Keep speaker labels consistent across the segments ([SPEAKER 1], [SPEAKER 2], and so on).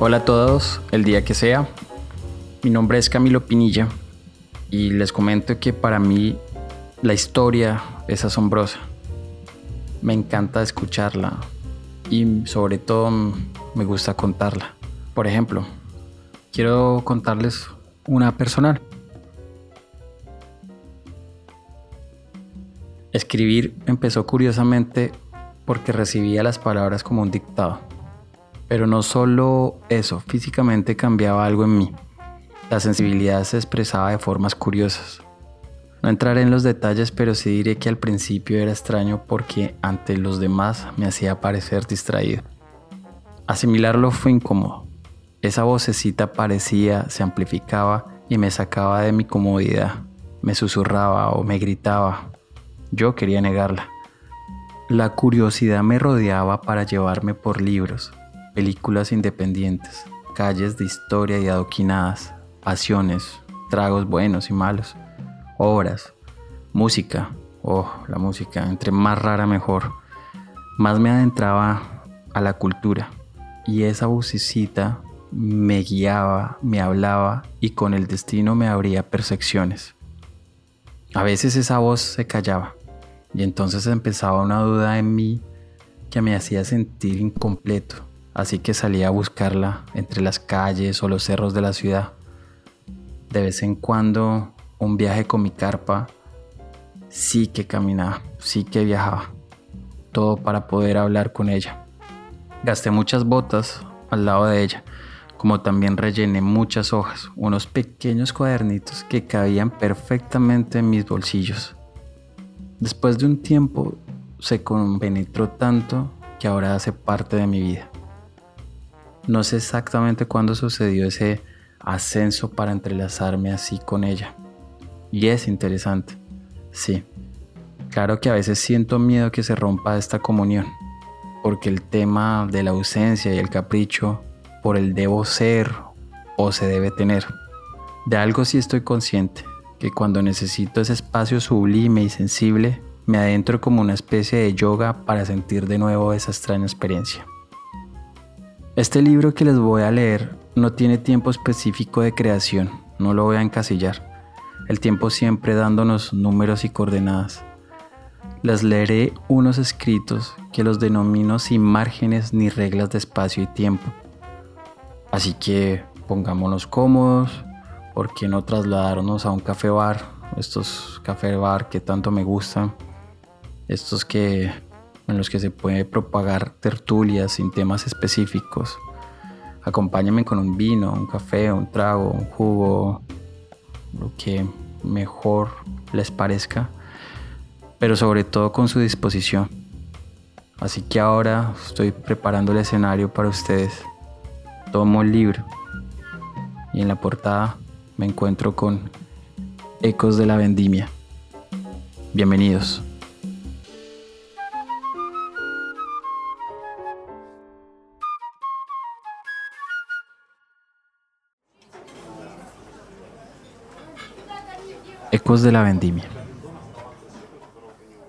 [SPEAKER 1] Hola a todos, el día que sea. Mi nombre es Camilo Pinilla y les comento que para mí la historia es asombrosa. Me encanta escucharla y sobre todo me gusta contarla. Por ejemplo, quiero contarles una personal. Escribir empezó curiosamente porque recibía las palabras como un dictado. Pero no solo eso, físicamente cambiaba algo en mí. La sensibilidad se expresaba de formas curiosas. No entraré en los detalles, pero sí diré que al principio era extraño porque ante los demás me hacía parecer distraído. Asimilarlo fue incómodo. Esa vocecita parecía, se amplificaba y me sacaba de mi comodidad. Me susurraba o me gritaba. Yo quería negarla. La curiosidad me rodeaba para llevarme por libros, películas independientes, calles de historia y adoquinadas, pasiones, tragos buenos y malos, obras, música, oh, la música, entre más rara mejor. Más me adentraba a la cultura y esa vocecita me guiaba, me hablaba y con el destino me abría percepciones. A veces esa voz se callaba y entonces empezaba una duda en mí que me hacía sentir incompleto así que salí a buscarla entre las calles o los cerros de la ciudad. De vez en cuando un viaje con mi carpa, sí que caminaba, sí que viajaba, todo para poder hablar con ella. Gasté muchas botas al lado de ella, como también rellené muchas hojas, unos pequeños cuadernitos que cabían perfectamente en mis bolsillos. Después de un tiempo se compenetró tanto que ahora hace parte de mi vida. No sé exactamente cuándo sucedió ese ascenso para entrelazarme así con ella. Y es interesante. Sí. Claro que a veces siento miedo que se rompa esta comunión, porque el tema de la ausencia y el capricho por el debo ser o se debe tener. De algo sí estoy consciente, que cuando necesito ese espacio sublime y sensible, me adentro como una especie de yoga para sentir de nuevo esa extraña experiencia. Este libro que les voy a leer no tiene tiempo específico de creación, no lo voy a encasillar. El tiempo siempre dándonos números y coordenadas. Les leeré unos escritos que los denomino sin márgenes ni reglas de espacio y tiempo. Así que pongámonos cómodos, ¿por qué no trasladarnos a un café bar? Estos café bar que tanto me gustan, estos que en los que se puede propagar tertulias sin temas específicos. Acompáñame con un vino, un café, un trago, un jugo, lo que mejor les parezca, pero sobre todo con su disposición. Así que ahora estoy preparando el escenario para ustedes. Tomo el libro y en la portada me encuentro con Ecos de la Vendimia. Bienvenidos. Ecos de la vendimia.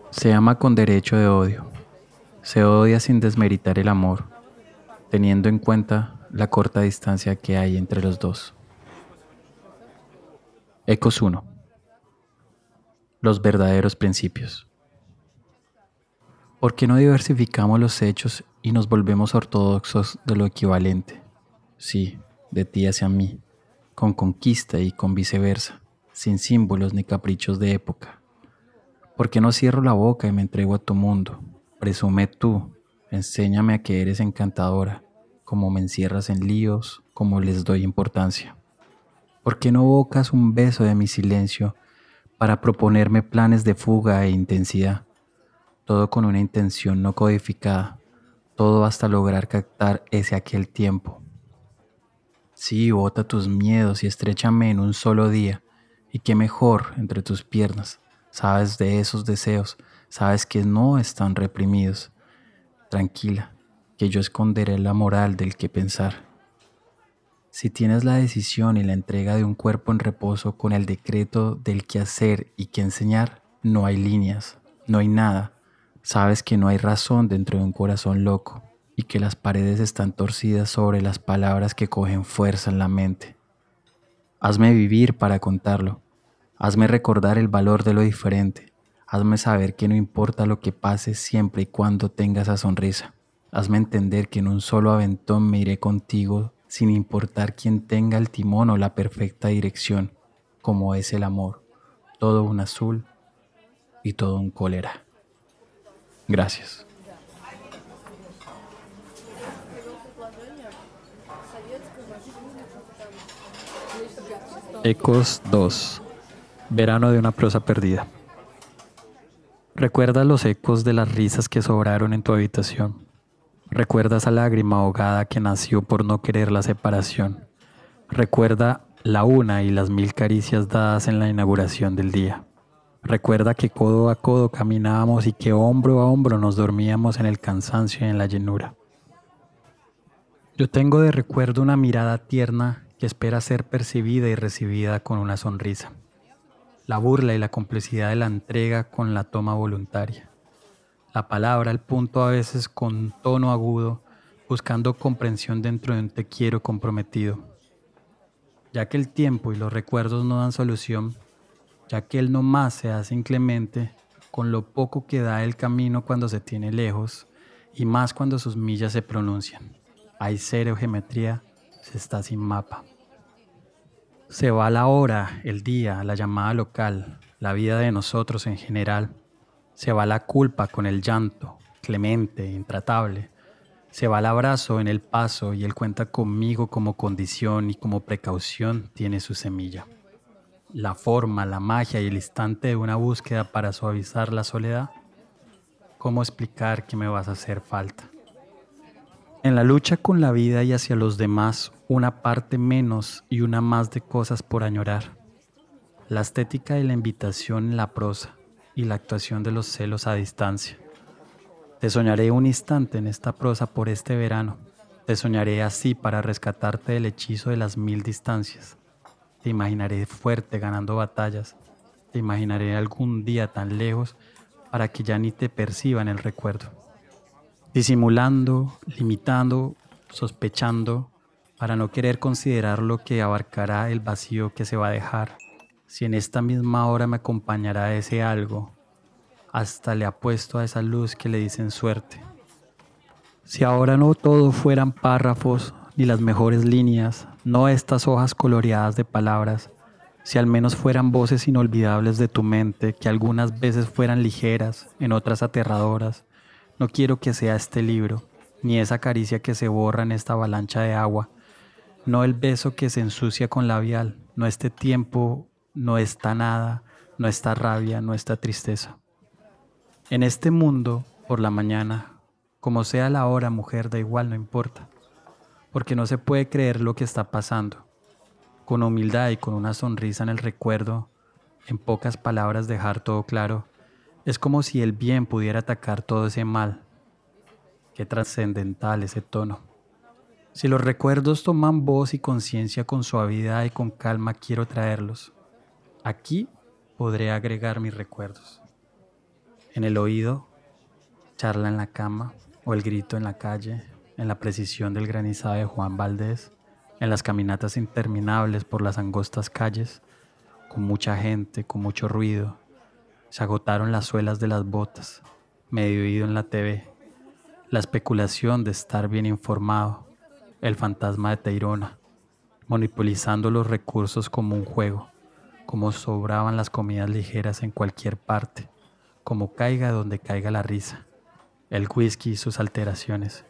[SPEAKER 1] Se ama con derecho de odio. Se odia sin desmeritar el amor, teniendo en cuenta la corta distancia que hay entre los dos. Ecos 1. Los verdaderos principios. ¿Por qué no diversificamos los hechos y nos volvemos ortodoxos de lo equivalente? Sí, de ti hacia mí, con conquista y con viceversa sin símbolos ni caprichos de época. ¿Por qué no cierro la boca y me entrego a tu mundo? Presume tú, enséñame a que eres encantadora, como me encierras en líos, como les doy importancia. ¿Por qué no bocas un beso de mi silencio para proponerme planes de fuga e intensidad? Todo con una intención no codificada, todo hasta lograr captar ese aquel tiempo. Sí, bota tus miedos y estrechame en un solo día y qué mejor entre tus piernas. Sabes de esos deseos, sabes que no están reprimidos. Tranquila, que yo esconderé la moral del que pensar. Si tienes la decisión y la entrega de un cuerpo en reposo con el decreto del qué hacer y qué enseñar, no hay líneas, no hay nada. Sabes que no hay razón dentro de un corazón loco. y que las paredes están torcidas sobre las palabras que cogen fuerza en la mente. Hazme vivir para contarlo. Hazme recordar el valor de lo diferente. Hazme saber que no importa lo que pase siempre y cuando tenga esa sonrisa. Hazme entender que en un solo aventón me iré contigo sin importar quién tenga el timón o la perfecta dirección, como es el amor, todo un azul y todo un cólera. Gracias. Ecos 2. Verano de una prosa perdida. Recuerda los ecos de las risas que sobraron en tu habitación. Recuerda esa lágrima ahogada que nació por no querer la separación. Recuerda la una y las mil caricias dadas en la inauguración del día. Recuerda que codo a codo caminábamos y que hombro a hombro nos dormíamos en el cansancio y en la llenura. Yo tengo de recuerdo una mirada tierna que espera ser percibida y recibida con una sonrisa. La burla y la complicidad de la entrega con la toma voluntaria. La palabra al punto a veces con tono agudo, buscando comprensión dentro de un te quiero comprometido. Ya que el tiempo y los recuerdos no dan solución, ya que él no más se hace inclemente con lo poco que da el camino cuando se tiene lejos y más cuando sus millas se pronuncian. Hay cero geometría se está sin mapa. Se va la hora, el día, la llamada local, la vida de nosotros en general. Se va la culpa con el llanto, clemente, intratable. Se va el abrazo en el paso y él cuenta conmigo como condición y como precaución tiene su semilla. La forma, la magia y el instante de una búsqueda para suavizar la soledad. ¿Cómo explicar que me vas a hacer falta? En la lucha con la vida y hacia los demás, una parte menos y una más de cosas por añorar. La estética y la invitación en la prosa y la actuación de los celos a distancia. Te soñaré un instante en esta prosa por este verano. Te soñaré así para rescatarte del hechizo de las mil distancias. Te imaginaré fuerte ganando batallas. Te imaginaré algún día tan lejos para que ya ni te perciba en el recuerdo disimulando, limitando, sospechando, para no querer considerar lo que abarcará el vacío que se va a dejar. Si en esta misma hora me acompañará ese algo, hasta le apuesto a esa luz que le dicen suerte. Si ahora no todo fueran párrafos ni las mejores líneas, no estas hojas coloreadas de palabras, si al menos fueran voces inolvidables de tu mente, que algunas veces fueran ligeras, en otras aterradoras, no quiero que sea este libro, ni esa caricia que se borra en esta avalancha de agua, no el beso que se ensucia con labial, no este tiempo, no esta nada, no esta rabia, no esta tristeza. En este mundo, por la mañana, como sea la hora, mujer, da igual, no importa, porque no se puede creer lo que está pasando. Con humildad y con una sonrisa en el recuerdo, en pocas palabras dejar todo claro, es como si el bien pudiera atacar todo ese mal. Qué trascendental ese tono. Si los recuerdos toman voz y conciencia con suavidad y con calma, quiero traerlos. Aquí podré agregar mis recuerdos. En el oído, charla en la cama o el grito en la calle, en la precisión del granizado de Juan Valdés, en las caminatas interminables por las angostas calles, con mucha gente, con mucho ruido, se agotaron las suelas de las botas, medio ido en la TV, la especulación de estar bien informado, el fantasma de Teirona, monopolizando los recursos como un juego, como sobraban las comidas ligeras en cualquier parte, como caiga donde caiga la risa, el whisky y sus alteraciones.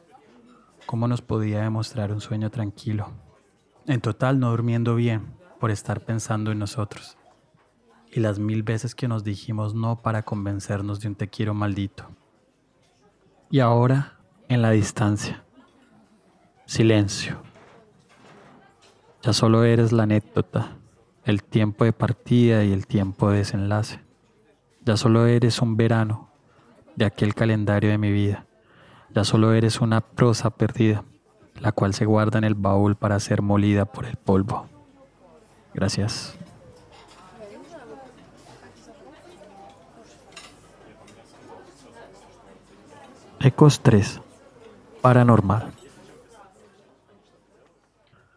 [SPEAKER 1] ¿Cómo nos podía demostrar un sueño tranquilo? En total no durmiendo bien por estar pensando en nosotros y las mil veces que nos dijimos no para convencernos de un te quiero maldito. Y ahora, en la distancia, silencio. Ya solo eres la anécdota, el tiempo de partida y el tiempo de desenlace. Ya solo eres un verano de aquel calendario de mi vida. Ya solo eres una prosa perdida, la cual se guarda en el baúl para ser molida por el polvo. Gracias. Ecos 3. paranormal.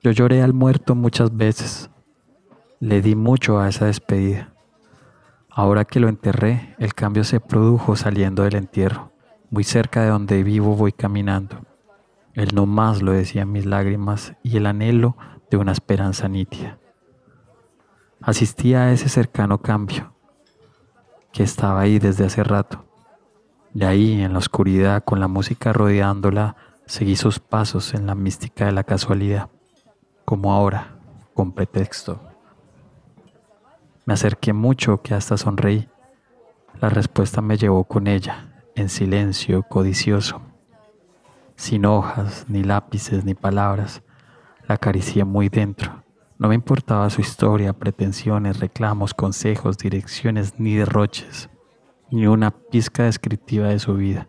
[SPEAKER 1] Yo lloré al muerto muchas veces. Le di mucho a esa despedida. Ahora que lo enterré, el cambio se produjo saliendo del entierro. Muy cerca de donde vivo voy caminando. Él no más lo decían mis lágrimas y el anhelo de una esperanza nítida. Asistía a ese cercano cambio que estaba ahí desde hace rato. De ahí, en la oscuridad, con la música rodeándola, seguí sus pasos en la mística de la casualidad, como ahora, con pretexto. Me acerqué mucho que hasta sonreí. La respuesta me llevó con ella, en silencio, codicioso. Sin hojas, ni lápices, ni palabras, la acaricié muy dentro. No me importaba su historia, pretensiones, reclamos, consejos, direcciones, ni derroches ni una pizca descriptiva de su vida,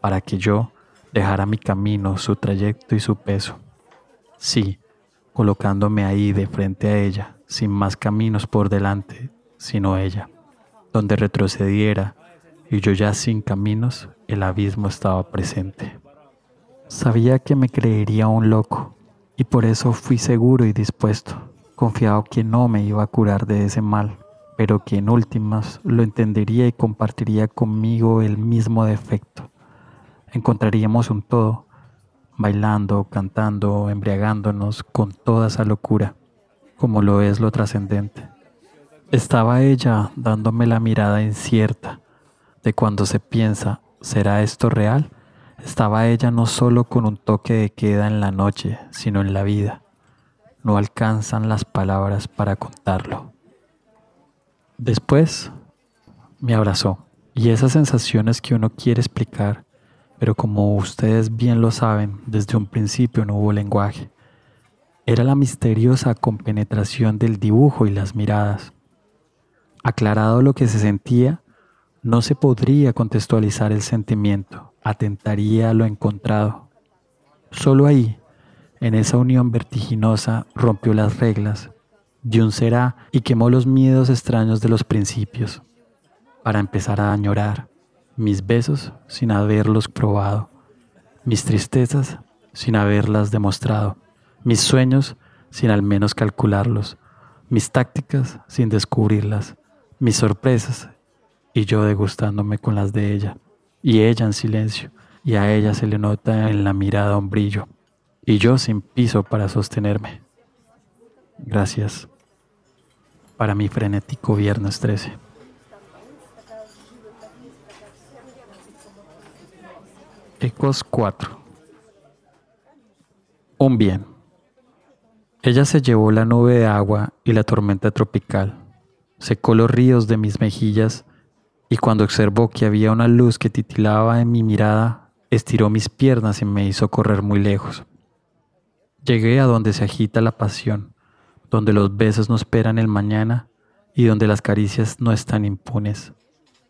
[SPEAKER 1] para que yo dejara mi camino, su trayecto y su peso. Sí, colocándome ahí de frente a ella, sin más caminos por delante, sino ella. Donde retrocediera y yo ya sin caminos, el abismo estaba presente. Sabía que me creería un loco y por eso fui seguro y dispuesto, confiado que no me iba a curar de ese mal pero que en últimas lo entendería y compartiría conmigo el mismo defecto. Encontraríamos un todo, bailando, cantando, embriagándonos con toda esa locura, como lo es lo trascendente. Estaba ella dándome la mirada incierta de cuando se piensa, ¿será esto real? Estaba ella no solo con un toque de queda en la noche, sino en la vida. No alcanzan las palabras para contarlo. Después me abrazó y esas sensaciones que uno quiere explicar, pero como ustedes bien lo saben, desde un principio no hubo lenguaje. Era la misteriosa compenetración del dibujo y las miradas. Aclarado lo que se sentía, no se podría contextualizar el sentimiento, atentaría a lo encontrado. Solo ahí, en esa unión vertiginosa, rompió las reglas un será y quemó los miedos extraños de los principios, para empezar a añorar mis besos sin haberlos probado, mis tristezas sin haberlas demostrado, mis sueños sin al menos calcularlos, mis tácticas sin descubrirlas, mis sorpresas y yo degustándome con las de ella, y ella en silencio, y a ella se le nota en la mirada un brillo, y yo sin piso para sostenerme. Gracias para mi frenético viernes 13. Ecos 4. Un bien. Ella se llevó la nube de agua y la tormenta tropical, secó los ríos de mis mejillas y cuando observó que había una luz que titilaba en mi mirada, estiró mis piernas y me hizo correr muy lejos. Llegué a donde se agita la pasión, donde los besos no esperan el mañana y donde las caricias no están impunes.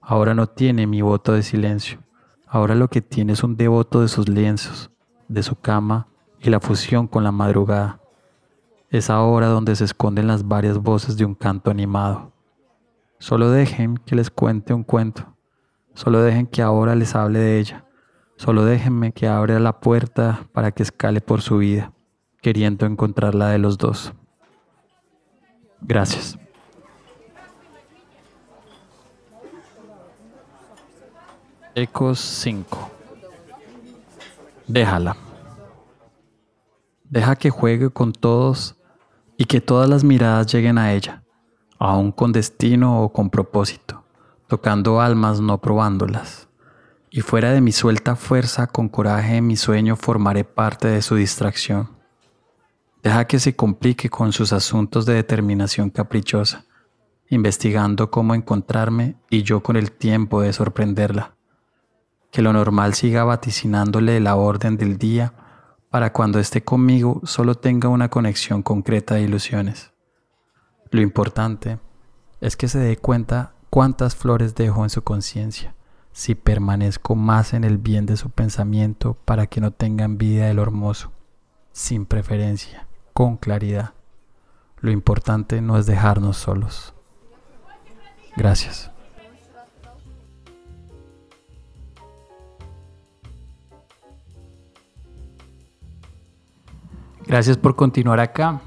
[SPEAKER 1] Ahora no tiene mi voto de silencio. Ahora lo que tiene es un devoto de sus lienzos, de su cama y la fusión con la madrugada. Es ahora donde se esconden las varias voces de un canto animado. Solo dejen que les cuente un cuento. Solo dejen que ahora les hable de ella. Solo déjenme que abra la puerta para que escale por su vida, queriendo encontrar la de los dos. Gracias. Ecos 5. Déjala. Deja que juegue con todos y que todas las miradas lleguen a ella, aun con destino o con propósito, tocando almas no probándolas. Y fuera de mi suelta fuerza, con coraje en mi sueño formaré parte de su distracción. Deja que se complique con sus asuntos de determinación caprichosa, investigando cómo encontrarme y yo con el tiempo de sorprenderla. Que lo normal siga vaticinándole la orden del día para cuando esté conmigo solo tenga una conexión concreta de ilusiones. Lo importante es que se dé cuenta cuántas flores dejo en su conciencia, si permanezco más en el bien de su pensamiento para que no tenga envidia de lo hermoso, sin preferencia con claridad. Lo importante no es dejarnos solos. Gracias. Gracias por continuar acá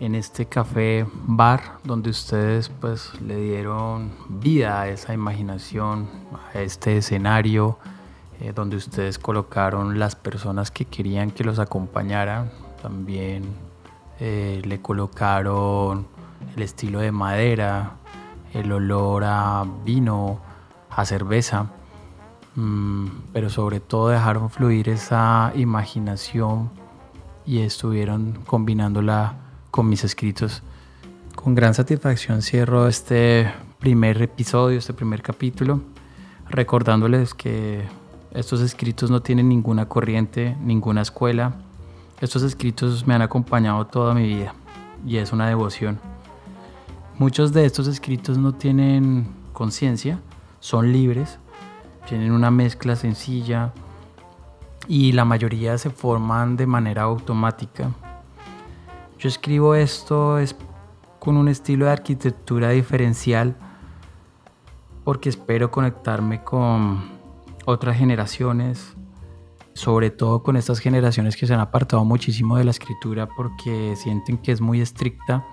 [SPEAKER 1] en este café bar donde ustedes pues le dieron vida a esa imaginación, a este escenario eh, donde ustedes colocaron las personas que querían que los acompañaran, también eh, le colocaron el estilo de madera, el olor a vino, a cerveza, mm, pero sobre todo dejaron fluir esa imaginación y estuvieron combinándola con mis escritos. Con gran satisfacción cierro este primer episodio, este primer capítulo, recordándoles que estos escritos no tienen ninguna corriente, ninguna escuela. Estos escritos me han acompañado toda mi vida y es una devoción. Muchos de estos escritos no tienen conciencia, son libres, tienen una mezcla sencilla y la mayoría se forman de manera automática. Yo escribo esto es con un estilo de arquitectura diferencial porque espero conectarme con otras generaciones, sobre todo con estas generaciones que se han apartado muchísimo de la escritura porque sienten que es muy estricta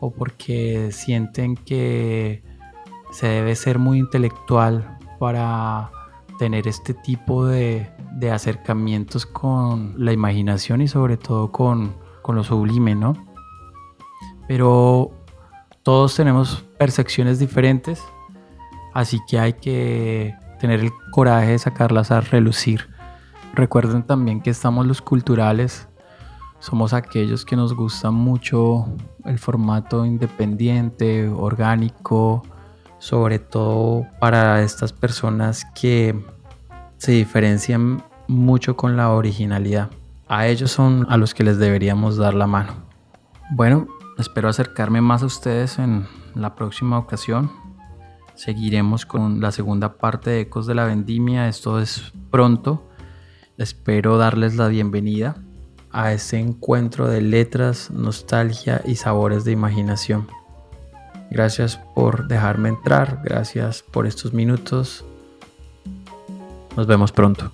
[SPEAKER 1] o porque sienten que se debe ser muy intelectual para tener este tipo de, acercamientos con la imaginación y sobre todo con, con lo sublime, ¿no? Pero todos tenemos percepciones diferentes, así que hay que tener el coraje de sacarlas a relucir. Recuerden también que estamos los culturales, somos aquellos que nos gusta mucho el formato independiente, orgánico, sobre todo para estas personas que se diferencian mucho con la originalidad. A ellos son a los que les deberíamos dar la mano. Bueno, espero acercarme más a ustedes en la próxima ocasión. Seguiremos con la segunda parte de Ecos de la Vendimia. Esto es pronto. Espero darles la bienvenida a ese encuentro de letras, nostalgia y sabores de imaginación. Gracias por dejarme entrar, gracias por estos minutos. Nos vemos pronto.